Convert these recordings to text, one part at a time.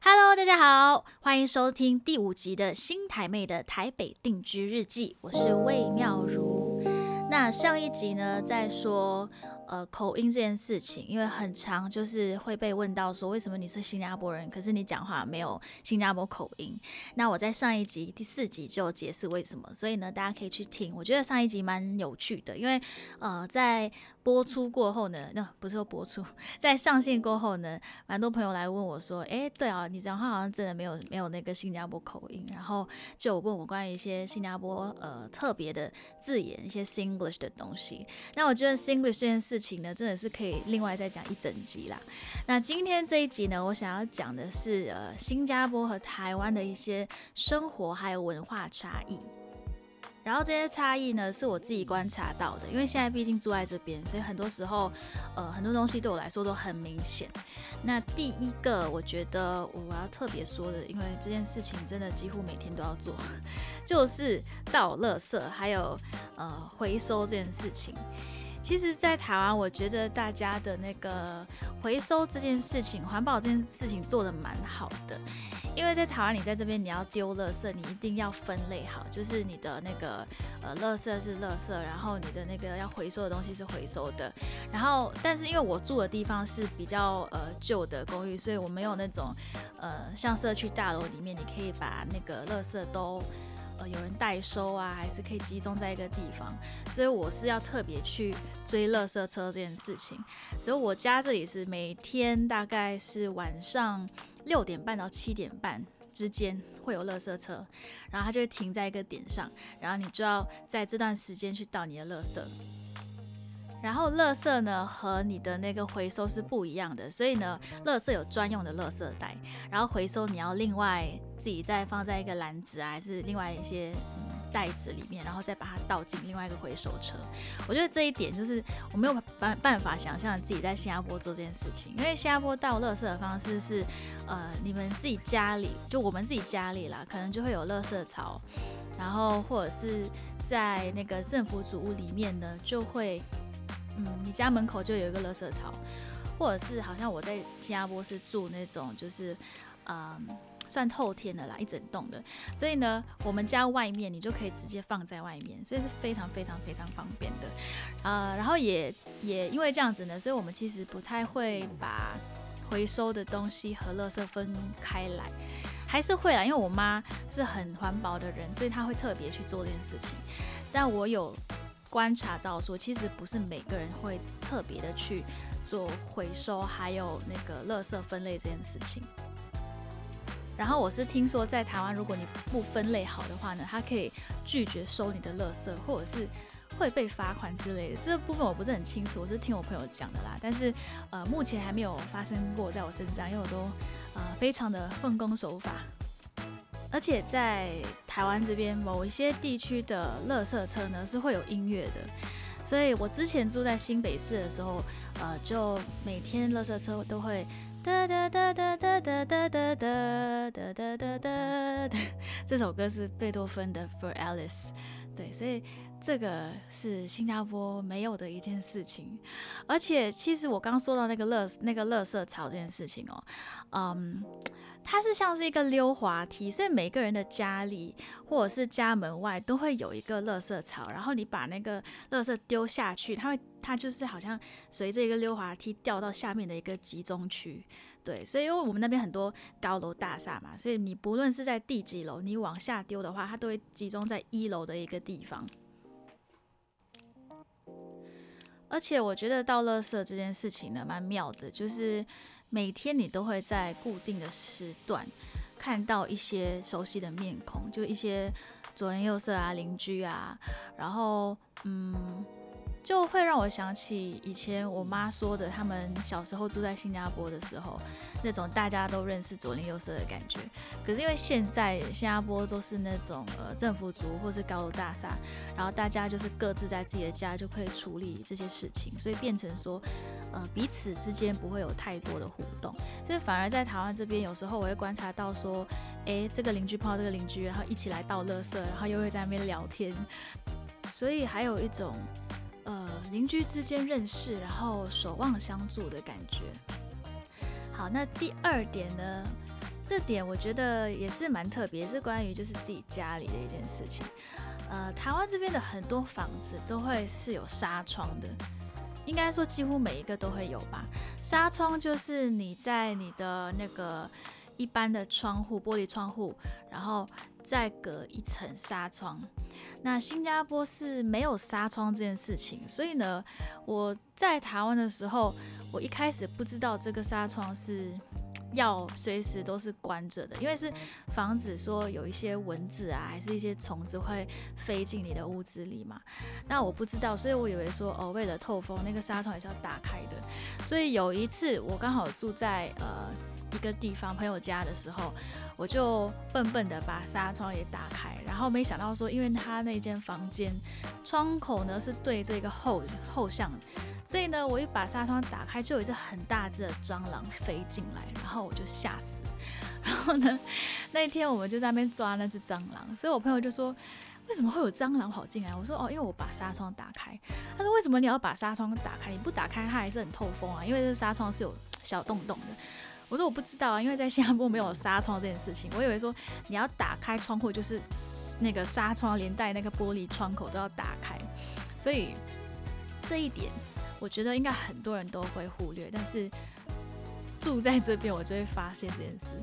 Hello，大家好，欢迎收听第五集的新台妹的台北定居日记，我是魏妙如。那上一集呢，在说。呃，口音这件事情，因为很长，就是会被问到说，为什么你是新加坡人，可是你讲话没有新加坡口音？那我在上一集第四集就解释为什么，所以呢，大家可以去听。我觉得上一集蛮有趣的，因为呃，在播出过后呢，那不是说播出，在上线过后呢，蛮多朋友来问我说，哎，对啊，你讲话好像真的没有没有那个新加坡口音，然后就问我关于一些新加坡呃特别的字眼，一些 Singlish 的东西。那我觉得 Singlish 这件。事情呢，真的是可以另外再讲一整集啦。那今天这一集呢，我想要讲的是呃，新加坡和台湾的一些生活还有文化差异。然后这些差异呢，是我自己观察到的，因为现在毕竟住在这边，所以很多时候呃，很多东西对我来说都很明显。那第一个，我觉得我要特别说的，因为这件事情真的几乎每天都要做，就是倒垃圾还有呃回收这件事情。其实，在台湾，我觉得大家的那个回收这件事情、环保这件事情做的蛮好的。因为在台湾，你在这边你要丢垃圾，你一定要分类好，就是你的那个呃，垃圾是垃圾，然后你的那个要回收的东西是回收的。然后，但是因为我住的地方是比较呃旧的公寓，所以我没有那种呃像社区大楼里面，你可以把那个垃圾都。呃，有人代收啊，还是可以集中在一个地方，所以我是要特别去追垃圾车这件事情。所以我家这里是每天大概是晚上六点半到七点半之间会有垃圾车，然后它就会停在一个点上，然后你就要在这段时间去倒你的垃圾。然后垃圾呢和你的那个回收是不一样的，所以呢，垃圾有专用的垃圾袋，然后回收你要另外自己再放在一个篮子啊，还是另外一些袋子里面，然后再把它倒进另外一个回收车。我觉得这一点就是我没有办办法想象自己在新加坡做这件事情，因为新加坡倒垃圾的方式是，呃，你们自己家里就我们自己家里啦，可能就会有垃圾槽，然后或者是在那个政府主屋里面呢，就会。嗯，你家门口就有一个垃圾槽，或者是好像我在新加坡是住那种，就是嗯，算透天的啦，一整栋的，所以呢，我们家外面你就可以直接放在外面，所以是非常非常非常方便的。呃，然后也也因为这样子呢，所以我们其实不太会把回收的东西和垃圾分开来，还是会啦，因为我妈是很环保的人，所以她会特别去做这件事情，但我有。观察到说，其实不是每个人会特别的去做回收，还有那个垃圾分类这件事情。然后我是听说，在台湾，如果你不分类好的话呢，他可以拒绝收你的垃圾，或者是会被罚款之类的。这部分我不是很清楚，我是听我朋友讲的啦。但是呃，目前还没有发生过在我身上，因为我都呃非常的奉公守法。而且在台湾这边某一些地区的垃圾车呢是会有音乐的，所以我之前住在新北市的时候，呃，就每天垃圾车都会哒哒哒哒哒哒哒哒哒哒哒哒，这首歌是贝多芬的 For Alice，对，所以这个是新加坡没有的一件事情。而且其实我刚说到那个乐那个乐色潮这件事情哦，嗯。它是像是一个溜滑梯，所以每个人的家里或者是家门外都会有一个垃圾槽，然后你把那个垃圾丢下去，它会它就是好像随着一个溜滑梯掉到下面的一个集中区。对，所以因为我们那边很多高楼大厦嘛，所以你不论是在第几楼，你往下丢的话，它都会集中在一楼的一个地方。而且我觉得倒垃圾这件事情呢，蛮妙的，就是。每天你都会在固定的时段看到一些熟悉的面孔，就一些左邻右舍啊、邻居啊，然后嗯。就会让我想起以前我妈说的，他们小时候住在新加坡的时候，那种大家都认识左邻右舍的感觉。可是因为现在新加坡都是那种呃政府族或是高楼大厦，然后大家就是各自在自己的家就可以处理这些事情，所以变成说呃彼此之间不会有太多的互动。所以反而在台湾这边，有时候我会观察到说，诶，这个邻居碰到这个邻居，然后一起来倒垃圾，然后又会在那边聊天，所以还有一种。邻居之间认识，然后守望相助的感觉。好，那第二点呢，这点我觉得也是蛮特别，是关于就是自己家里的一件事情。呃，台湾这边的很多房子都会是有纱窗的，应该说几乎每一个都会有吧。纱窗就是你在你的那个一般的窗户、玻璃窗户，然后再隔一层纱窗。那新加坡是没有纱窗这件事情，所以呢，我在台湾的时候，我一开始不知道这个纱窗是。要随时都是关着的，因为是防止说有一些蚊子啊，还是一些虫子会飞进你的屋子里嘛。那我不知道，所以我以为说哦，为了透风，那个纱窗也是要打开的。所以有一次我刚好住在呃一个地方朋友家的时候，我就笨笨的把纱窗也打开，然后没想到说，因为他那间房间窗口呢是对这个后后向。所以呢，我一把纱窗打开，就有一只很大只的蟑螂飞进来，然后我就吓死。然后呢，那一天我们就在那边抓那只蟑螂，所以我朋友就说：“为什么会有蟑螂跑进来？”我说：“哦，因为我把纱窗打开。”他说：“为什么你要把纱窗打开？你不打开它还是很透风啊，因为这纱窗是有小洞洞的。”我说：“我不知道啊，因为在新加坡没有纱窗这件事情，我以为说你要打开窗户，就是那个纱窗连带那个玻璃窗口都要打开，所以这一点。”我觉得应该很多人都会忽略，但是住在这边，我就会发现这件事。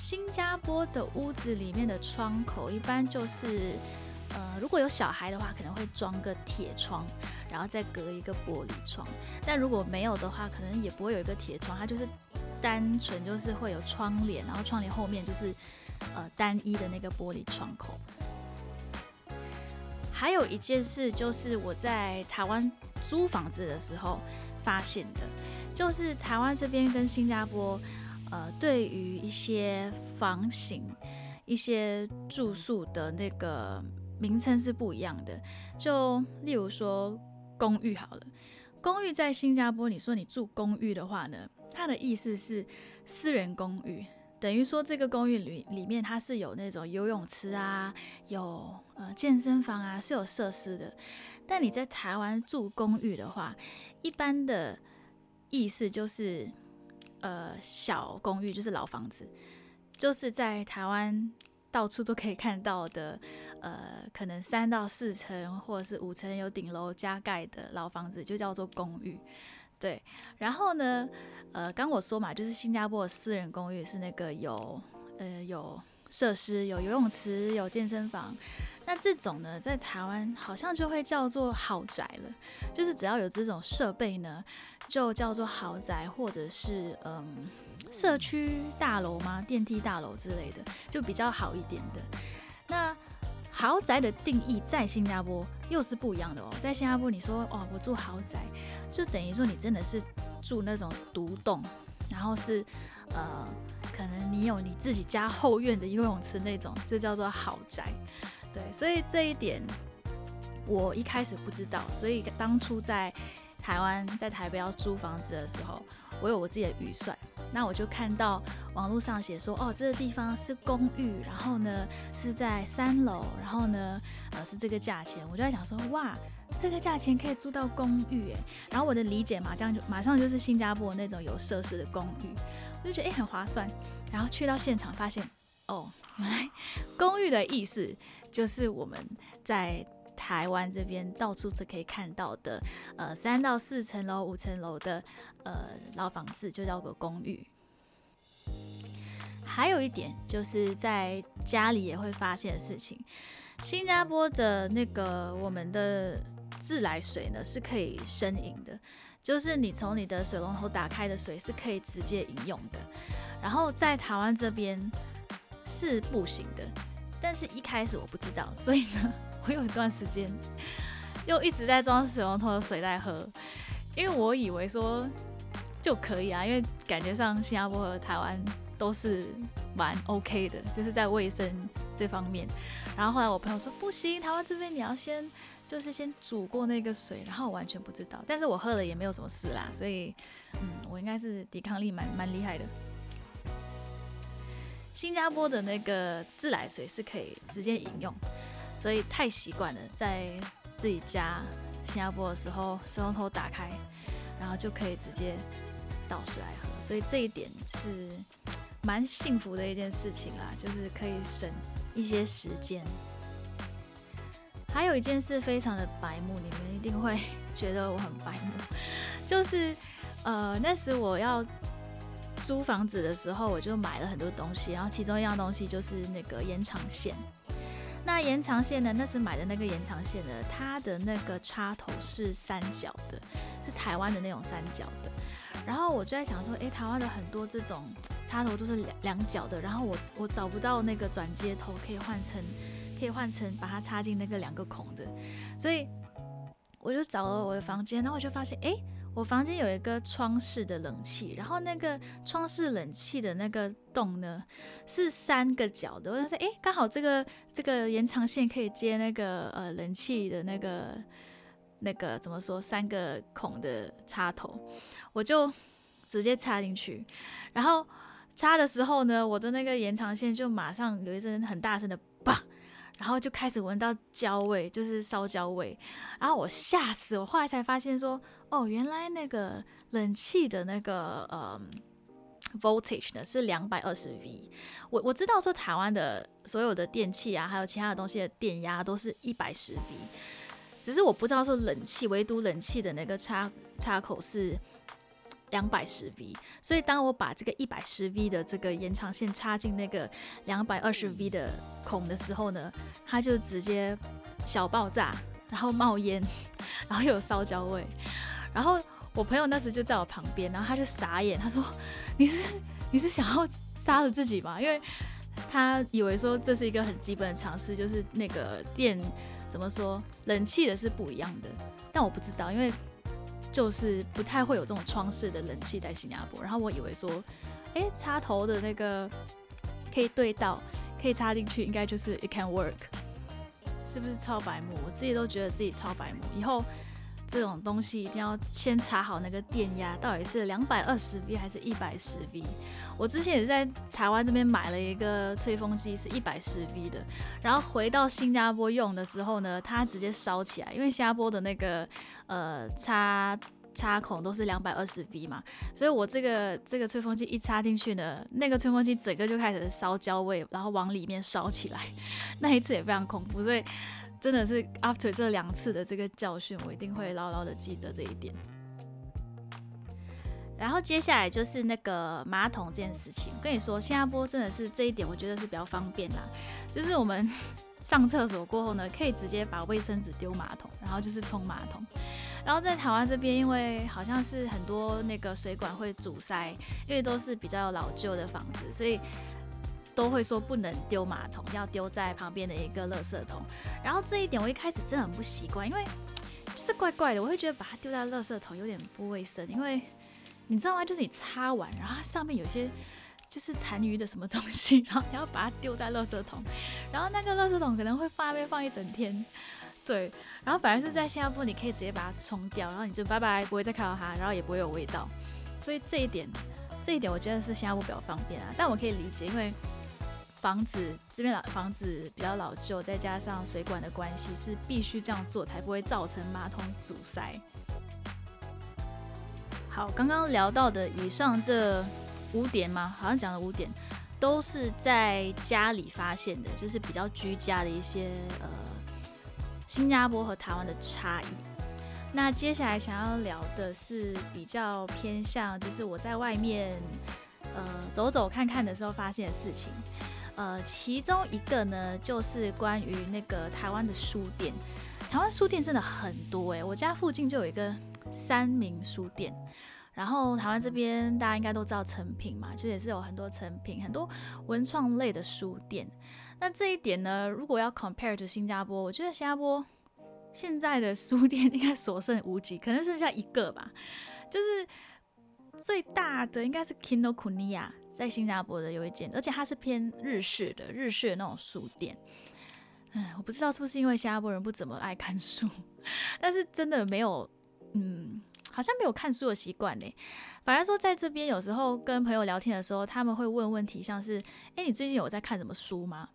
新加坡的屋子里面的窗口一般就是，呃，如果有小孩的话，可能会装个铁窗，然后再隔一个玻璃窗。但如果没有的话，可能也不会有一个铁窗，它就是单纯就是会有窗帘，然后窗帘后面就是呃单一的那个玻璃窗口。还有一件事，就是我在台湾租房子的时候发现的，就是台湾这边跟新加坡，呃，对于一些房型、一些住宿的那个名称是不一样的。就例如说公寓好了，公寓在新加坡，你说你住公寓的话呢，它的意思是私人公寓。等于说，这个公寓里里面它是有那种游泳池啊，有呃健身房啊，是有设施的。但你在台湾住公寓的话，一般的意思就是呃小公寓，就是老房子，就是在台湾到处都可以看到的，呃，可能三到四层或者是五层有顶楼加盖的老房子，就叫做公寓。对，然后呢，呃，刚我说嘛，就是新加坡的私人公寓是那个有，呃，有设施，有游泳池，有健身房。那这种呢，在台湾好像就会叫做豪宅了，就是只要有这种设备呢，就叫做豪宅，或者是嗯，社区大楼吗？电梯大楼之类的，就比较好一点的。那豪宅的定义在新加坡又是不一样的哦。在新加坡，你说哦，我住豪宅，就等于说你真的是住那种独栋，然后是呃，可能你有你自己家后院的游泳池那种，就叫做豪宅。对，所以这一点我一开始不知道，所以当初在台湾在台北要租房子的时候，我有我自己的预算。那我就看到网络上写说，哦，这个地方是公寓，然后呢是在三楼，然后呢呃是这个价钱，我就在想说，哇，这个价钱可以租到公寓诶。然后我的理解嘛，这样就马上就是新加坡那种有设施的公寓，我就觉得诶很划算。然后去到现场发现，哦，原来公寓的意思就是我们在。台湾这边到处是可以看到的，呃，三到四层楼、五层楼的呃老房子就叫做公寓。还有一点就是在家里也会发现的事情，新加坡的那个我们的自来水呢是可以生饮的，就是你从你的水龙头打开的水是可以直接饮用的。然后在台湾这边是不行的，但是一开始我不知道，所以呢。我有一段时间又一直在装水龙头的水在喝，因为我以为说就可以啊，因为感觉上新加坡和台湾都是蛮 OK 的，就是在卫生这方面。然后后来我朋友说不行，台湾这边你要先就是先煮过那个水，然后我完全不知道，但是我喝了也没有什么事啦，所以嗯，我应该是抵抗力蛮蛮厉害的。新加坡的那个自来水是可以直接饮用。所以太习惯了，在自己家新加坡的时候，水龙头打开，然后就可以直接倒水来喝，所以这一点是蛮幸福的一件事情啦，就是可以省一些时间。还有一件事非常的白目，你们一定会觉得我很白目，就是 呃那时我要租房子的时候，我就买了很多东西，然后其中一样东西就是那个延长线。那延长线呢？那时买的那个延长线呢，它的那个插头是三角的，是台湾的那种三角的。然后我就在想说，诶，台湾的很多这种插头都是两两角的，然后我我找不到那个转接头可以换成，可以换成把它插进那个两个孔的，所以我就找了我的房间，然后我就发现，诶。我房间有一个窗式的冷气，然后那个窗式冷气的那个洞呢是三个角的。我就说，哎，刚好这个这个延长线可以接那个呃冷气的那个那个怎么说三个孔的插头，我就直接插进去。然后插的时候呢，我的那个延长线就马上有一声很大声的“叭”。然后就开始闻到焦味，就是烧焦味，然后我吓死，我后来才发现说，哦，原来那个冷气的那个呃 voltage 呢是两百二十 V，我我知道说台湾的所有的电器啊，还有其他的东西的电压都是一百十 V，只是我不知道说冷气，唯独冷气的那个插插口是。两百十 V，所以当我把这个一百十 V 的这个延长线插进那个两百二十 V 的孔的时候呢，它就直接小爆炸，然后冒烟，然后有烧焦味。然后我朋友那时就在我旁边，然后他就傻眼，他说：“ 你是 你是想要杀了自己吗？”因为他以为说这是一个很基本的常识，就是那个电怎么说，冷气的是不一样的。但我不知道，因为。就是不太会有这种窗式的冷气在新加坡，然后我以为说，哎，插头的那个可以对到，可以插进去，应该就是 it can work，是不是超白目？我自己都觉得自己超白目。以后这种东西一定要先查好那个电压到底是两百二十 V 还是一百十 V。我之前也在台湾这边买了一个吹风机，是一百十 V 的，然后回到新加坡用的时候呢，它直接烧起来，因为新加坡的那个呃插插孔都是两百二十 V 嘛，所以我这个这个吹风机一插进去呢，那个吹风机整个就开始烧焦味，然后往里面烧起来，那一次也非常恐怖，所以真的是 after 这两次的这个教训，我一定会牢牢的记得这一点。然后接下来就是那个马桶这件事情，跟你说，新加坡真的是这一点，我觉得是比较方便啦。就是我们上厕所过后呢，可以直接把卫生纸丢马桶，然后就是冲马桶。然后在台湾这边，因为好像是很多那个水管会阻塞，因为都是比较老旧的房子，所以都会说不能丢马桶，要丢在旁边的一个垃圾桶。然后这一点我一开始真的很不习惯，因为就是怪怪的，我会觉得把它丢在垃圾桶有点不卫生，因为。你知道吗？就是你擦完，然后它上面有些就是残余的什么东西，然后你要把它丢在垃圾桶，然后那个垃圾桶可能会放那边放一整天，对。然后反而是在新加坡，你可以直接把它冲掉，然后你就拜拜，不会再看到它，然后也不会有味道。所以这一点，这一点我觉得是新加坡比较方便啊。但我可以理解，因为房子这边老房子比较老旧，再加上水管的关系，是必须这样做才不会造成马桶阻塞。好，刚刚聊到的以上这五点吗？好像讲了五点，都是在家里发现的，就是比较居家的一些呃，新加坡和台湾的差异。那接下来想要聊的是比较偏向，就是我在外面呃走走看看的时候发现的事情。呃，其中一个呢，就是关于那个台湾的书店。台湾书店真的很多诶，我家附近就有一个。三明书店，然后台湾这边大家应该都知道成品嘛，就也是有很多成品，很多文创类的书店。那这一点呢，如果要 compare to 新加坡，我觉得新加坡现在的书店应该所剩无几，可能剩下一个吧。就是最大的应该是 Kindle Kuniya，在新加坡的有一间，而且它是偏日式的，日式的那种书店。嗯，我不知道是不是因为新加坡人不怎么爱看书，但是真的没有。嗯，好像没有看书的习惯呢。反而说在这边有时候跟朋友聊天的时候，他们会问问题，像是：哎，你最近有在看什么书吗？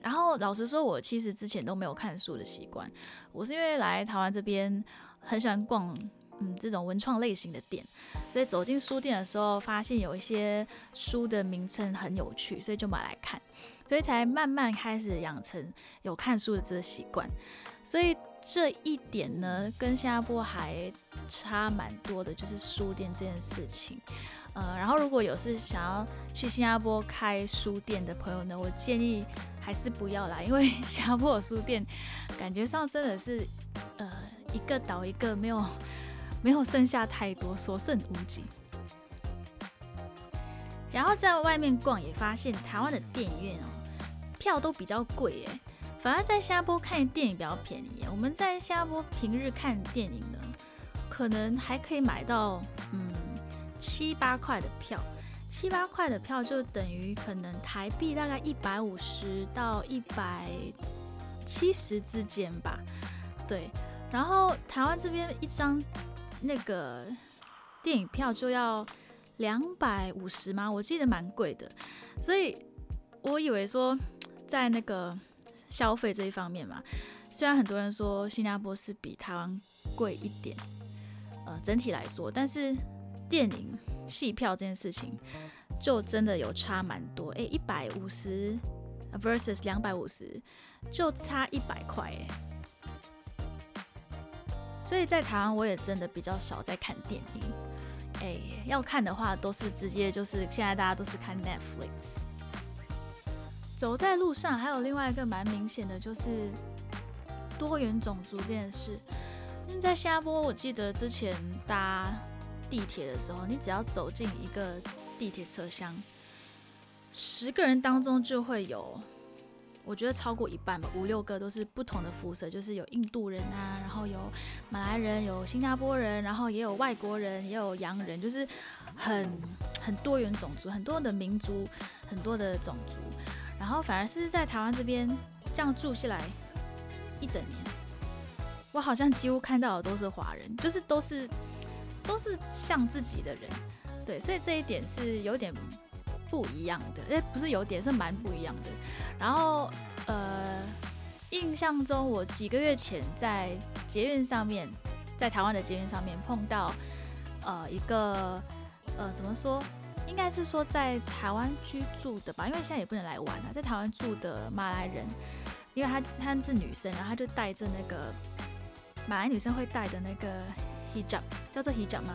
然后老实说，我其实之前都没有看书的习惯。我是因为来台湾这边很喜欢逛嗯这种文创类型的店，所以走进书店的时候，发现有一些书的名称很有趣，所以就买来看，所以才慢慢开始养成有看书的这个习惯。所以这一点呢，跟新加坡还差蛮多的，就是书店这件事情。呃，然后如果有是想要去新加坡开书店的朋友呢，我建议还是不要来，因为 新加坡的书店感觉上真的是，呃，一个倒一个，没有没有剩下太多，所剩无几。然后在外面逛也发现台湾的电影院哦，票都比较贵耶，反而在新加坡看电影比较便宜。我们在新加坡平日看电影呢，可能还可以买到，嗯。七八块的票，七八块的票就等于可能台币大概一百五十到一百七十之间吧。对，然后台湾这边一张那个电影票就要两百五十吗？我记得蛮贵的，所以我以为说在那个消费这一方面嘛，虽然很多人说新加坡是比台湾贵一点，呃，整体来说，但是。电影戏票这件事情，就真的有差蛮多。诶，一百五十 versus 两百五十，就差一百块诶。所以在台湾我也真的比较少在看电影。诶，要看的话都是直接就是现在大家都是看 Netflix。走在路上还有另外一个蛮明显的就是多元种族这件事。因为在新加坡，我记得之前搭。地铁的时候，你只要走进一个地铁车厢，十个人当中就会有，我觉得超过一半吧，五六个都是不同的肤色，就是有印度人啊，然后有马来人，有新加坡人，然后也有外国人，也有洋人，就是很很多元种族，很多的民族，很多的种族。然后反而是在台湾这边这样住下来一整年，我好像几乎看到的都是华人，就是都是。都是像自己的人，对，所以这一点是有点不一样的，哎，不是有点，是蛮不一样的。然后，呃，印象中我几个月前在捷运上面，在台湾的捷运上面碰到，呃，一个，呃，怎么说？应该是说在台湾居住的吧，因为现在也不能来玩了，在台湾住的马来人，因为她她是女生，然后她就带着那个马来女生会带的那个。hijab 叫做 hijab 吗？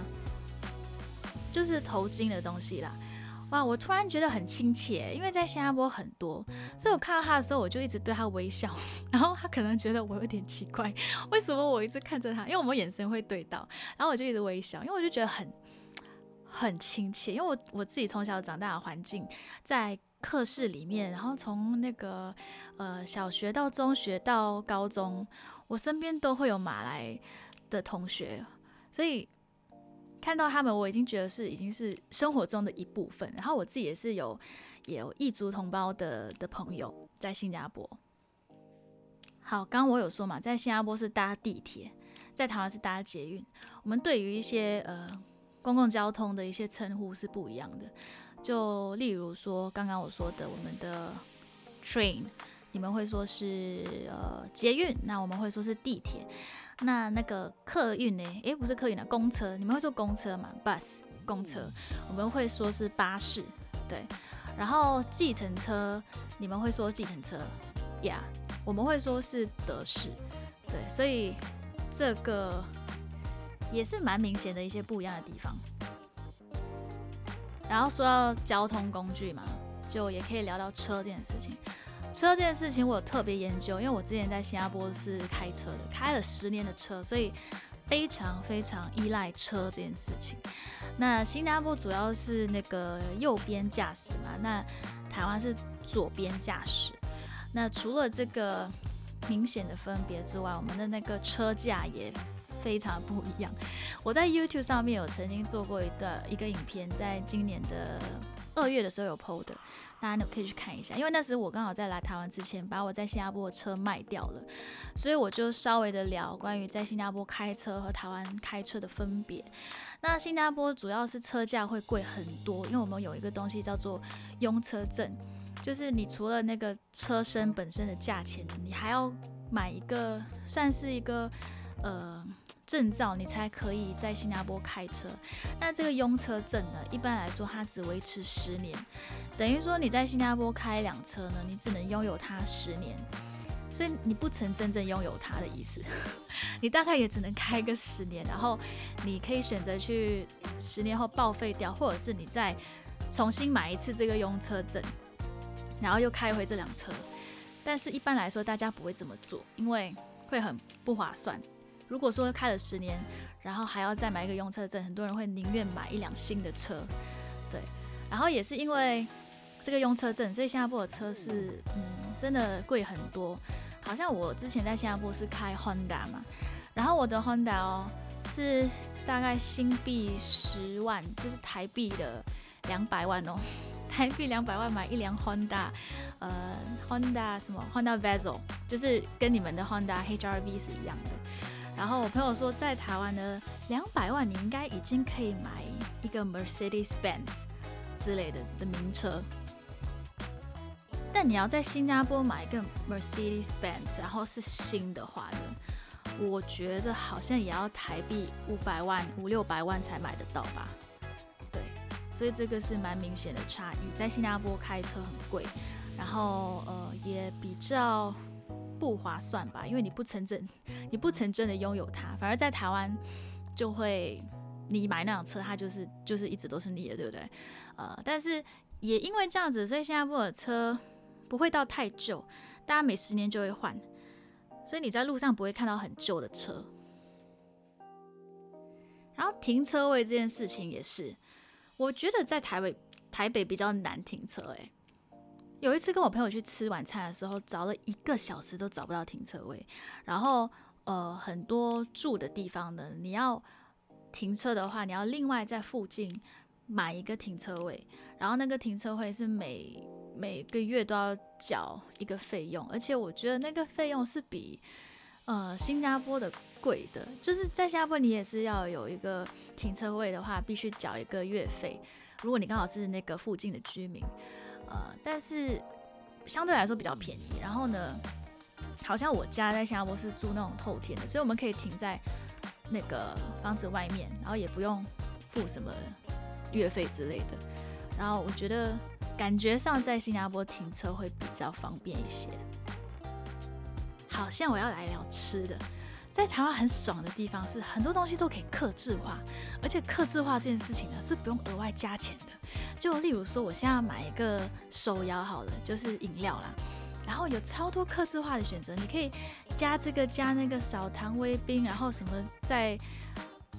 就是头巾的东西啦。哇，我突然觉得很亲切，因为在新加坡很多，所以我看到他的时候，我就一直对他微笑。然后他可能觉得我有点奇怪，为什么我一直看着他？因为我们眼神会对到，然后我就一直微笑，因为我就觉得很很亲切。因为我我自己从小长大的环境在课室里面，然后从那个呃小学到中学到高中，我身边都会有马来的同学。所以看到他们，我已经觉得是已经是生活中的一部分。然后我自己也是有也有异族同胞的的朋友在新加坡。好，刚刚我有说嘛，在新加坡是搭地铁，在台湾是搭捷运。我们对于一些呃公共交通的一些称呼是不一样的。就例如说刚刚我说的，我们的 train，你们会说是呃捷运，那我们会说是地铁。那那个客运呢？诶，不是客运啊，公车。你们会说公车吗？bus，公车。我们会说是巴士，对。然后计程车，你们会说计程车，yeah。我们会说是德士，对。所以这个也是蛮明显的一些不一样的地方。然后说到交通工具嘛，就也可以聊到车这件事情。车这件事情我有特别研究，因为我之前在新加坡是开车的，开了十年的车，所以非常非常依赖车这件事情。那新加坡主要是那个右边驾驶嘛，那台湾是左边驾驶。那除了这个明显的分别之外，我们的那个车架也非常不一样。我在 YouTube 上面有曾经做过一个一个影片，在今年的二月的时候有 PO 的。大家可以去看一下，因为那时我刚好在来台湾之前，把我在新加坡的车卖掉了，所以我就稍微的聊关于在新加坡开车和台湾开车的分别。那新加坡主要是车价会贵很多，因为我们有一个东西叫做拥车证，就是你除了那个车身本身的价钱，你还要买一个算是一个呃证照，你才可以在新加坡开车。那这个拥车证呢，一般来说它只维持十年，等于说你在新加坡开一辆车呢，你只能拥有它十年。所以你不曾真正拥有它的意思，你大概也只能开个十年，然后你可以选择去十年后报废掉，或者是你再重新买一次这个用车证，然后又开回这辆车。但是一般来说，大家不会这么做，因为会很不划算。如果说开了十年，然后还要再买一个用车证，很多人会宁愿买一辆新的车。对，然后也是因为这个用车证，所以新加坡的车是嗯真的贵很多。好像我之前在新加坡是开 Honda 嘛，然后我的 Honda 哦是大概新币十万，就是台币的两百万哦，台币两百万买一辆 Honda，呃 Honda 什么 Honda Vezel，就是跟你们的 Honda HRV 是一样的。然后我朋友说在台湾呢，两百万你应该已经可以买一个 Mercedes Benz 之类的的名车。但你要在新加坡买一个 Mercedes Benz，然后是新的话呢，我觉得好像也要台币五百万、五六百万才买得到吧？对，所以这个是蛮明显的差异。在新加坡开车很贵，然后呃也比较不划算吧，因为你不曾真，你不曾真的拥有它，反而在台湾就会你买那辆车，它就是就是一直都是你的，对不对？呃，但是也因为这样子，所以新加坡的车。不会到太旧，大家每十年就会换，所以你在路上不会看到很旧的车。然后停车位这件事情也是，我觉得在台北台北比较难停车。诶，有一次跟我朋友去吃晚餐的时候，找了一个小时都找不到停车位。然后呃，很多住的地方呢，你要停车的话，你要另外在附近买一个停车位，然后那个停车位是每每个月都要缴一个费用，而且我觉得那个费用是比呃新加坡的贵的。就是在新加坡，你也是要有一个停车位的话，必须缴一个月费。如果你刚好是那个附近的居民，呃，但是相对来说比较便宜。然后呢，好像我家在新加坡是住那种透天的，所以我们可以停在那个房子外面，然后也不用付什么月费之类的。然后我觉得。感觉上在新加坡停车会比较方便一些。好，现在我要来聊吃的。在台湾很爽的地方是很多东西都可以克制化，而且克制化这件事情呢是不用额外加钱的。就例如说，我现在要买一个手摇好了，就是饮料啦，然后有超多克制化的选择，你可以加这个加那个少糖微冰，然后什么在。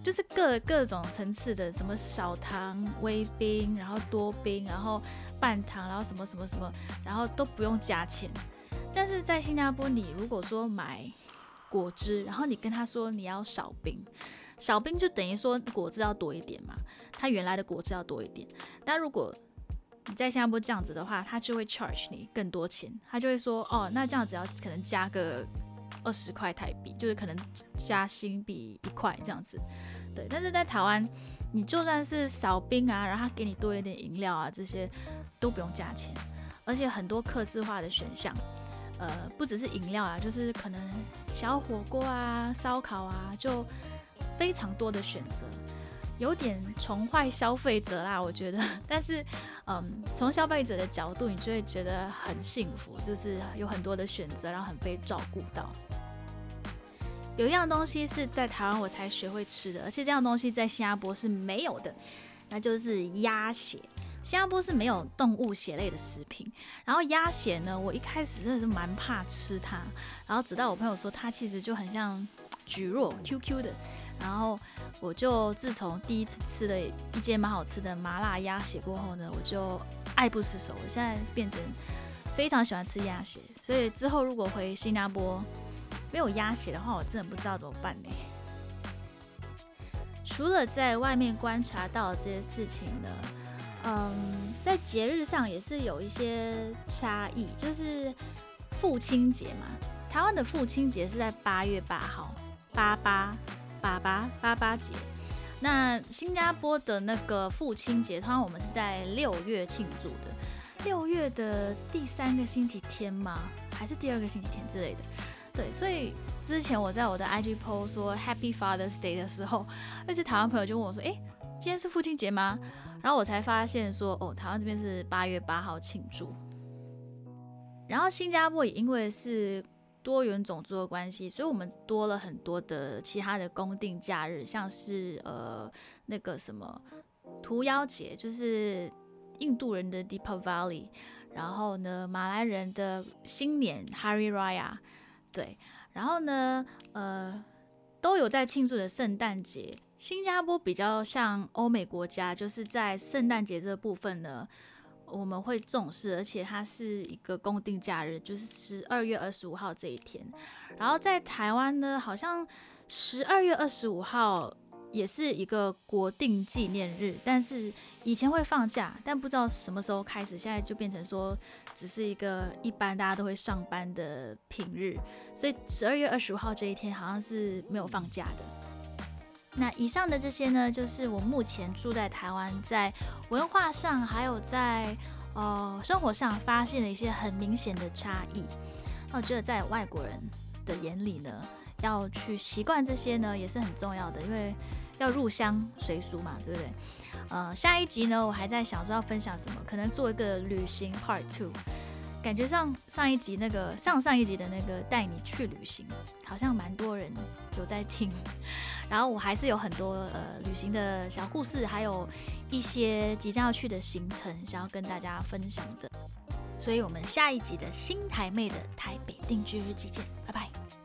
就是各各种层次的，什么少糖、微冰，然后多冰，然后半糖，然后什么什么什么，然后都不用加钱。但是在新加坡，你如果说买果汁，然后你跟他说你要少冰，少冰就等于说果汁要多一点嘛，它原来的果汁要多一点。但如果你在新加坡这样子的话，他就会 charge 你更多钱，他就会说哦，那这样子要可能加个。二十块台币，就是可能加新币一块这样子，对。但是在台湾，你就算是少冰啊，然后他给你多一点饮料啊，这些都不用加钱，而且很多客制化的选项，呃，不只是饮料啊，就是可能小火锅啊、烧烤啊，就非常多的选择，有点宠坏消费者啦，我觉得。但是，嗯，从消费者的角度，你就会觉得很幸福，就是有很多的选择，然后很被照顾到。有一样东西是在台湾我才学会吃的，而且这样东西在新加坡是没有的，那就是鸭血。新加坡是没有动物血类的食品，然后鸭血呢，我一开始真的是蛮怕吃它，然后直到我朋友说它其实就很像蒟蒻 QQ 的，然后我就自从第一次吃了一间蛮好吃的麻辣鸭血过后呢，我就爱不释手，我现在变成非常喜欢吃鸭血，所以之后如果回新加坡。没有鸭血的话，我真的不知道怎么办呢。除了在外面观察到这些事情呢，嗯，在节日上也是有一些差异。就是父亲节嘛，台湾的父亲节是在八月八号，八八八八八八节。那新加坡的那个父亲节，通常我们是在六月庆祝的，六月的第三个星期天吗？还是第二个星期天之类的？对，所以之前我在我的 IG post 说 Happy Father's Day 的时候，那些台湾朋友就问我说：“诶，今天是父亲节吗？”然后我才发现说：“哦，台湾这边是八月八号庆祝。”然后新加坡也因为是多元种族的关系，所以我们多了很多的其他的公定假日，像是呃那个什么屠妖节，就是印度人的 Deepavali，然后呢马来人的新年 Hari Raya，对，然后呢呃都有在庆祝的圣诞节。新加坡比较像欧美国家，就是在圣诞节这部分呢。我们会重视，而且它是一个公定假日，就是十二月二十五号这一天。然后在台湾呢，好像十二月二十五号也是一个国定纪念日，但是以前会放假，但不知道什么时候开始，现在就变成说只是一个一般大家都会上班的平日，所以十二月二十五号这一天好像是没有放假的。那以上的这些呢，就是我目前住在台湾，在文化上还有在呃生活上发现的一些很明显的差异。那我觉得在外国人的眼里呢，要去习惯这些呢，也是很重要的，因为要入乡随俗嘛，对不对？呃，下一集呢，我还在想说要分享什么，可能做一个旅行 Part Two。感觉上上一集那个上上一集的那个带你去旅行，好像蛮多人有在听。然后我还是有很多呃旅行的小故事，还有一些即将要去的行程想要跟大家分享的。所以我们下一集的新台妹的台北定居日记见，拜拜。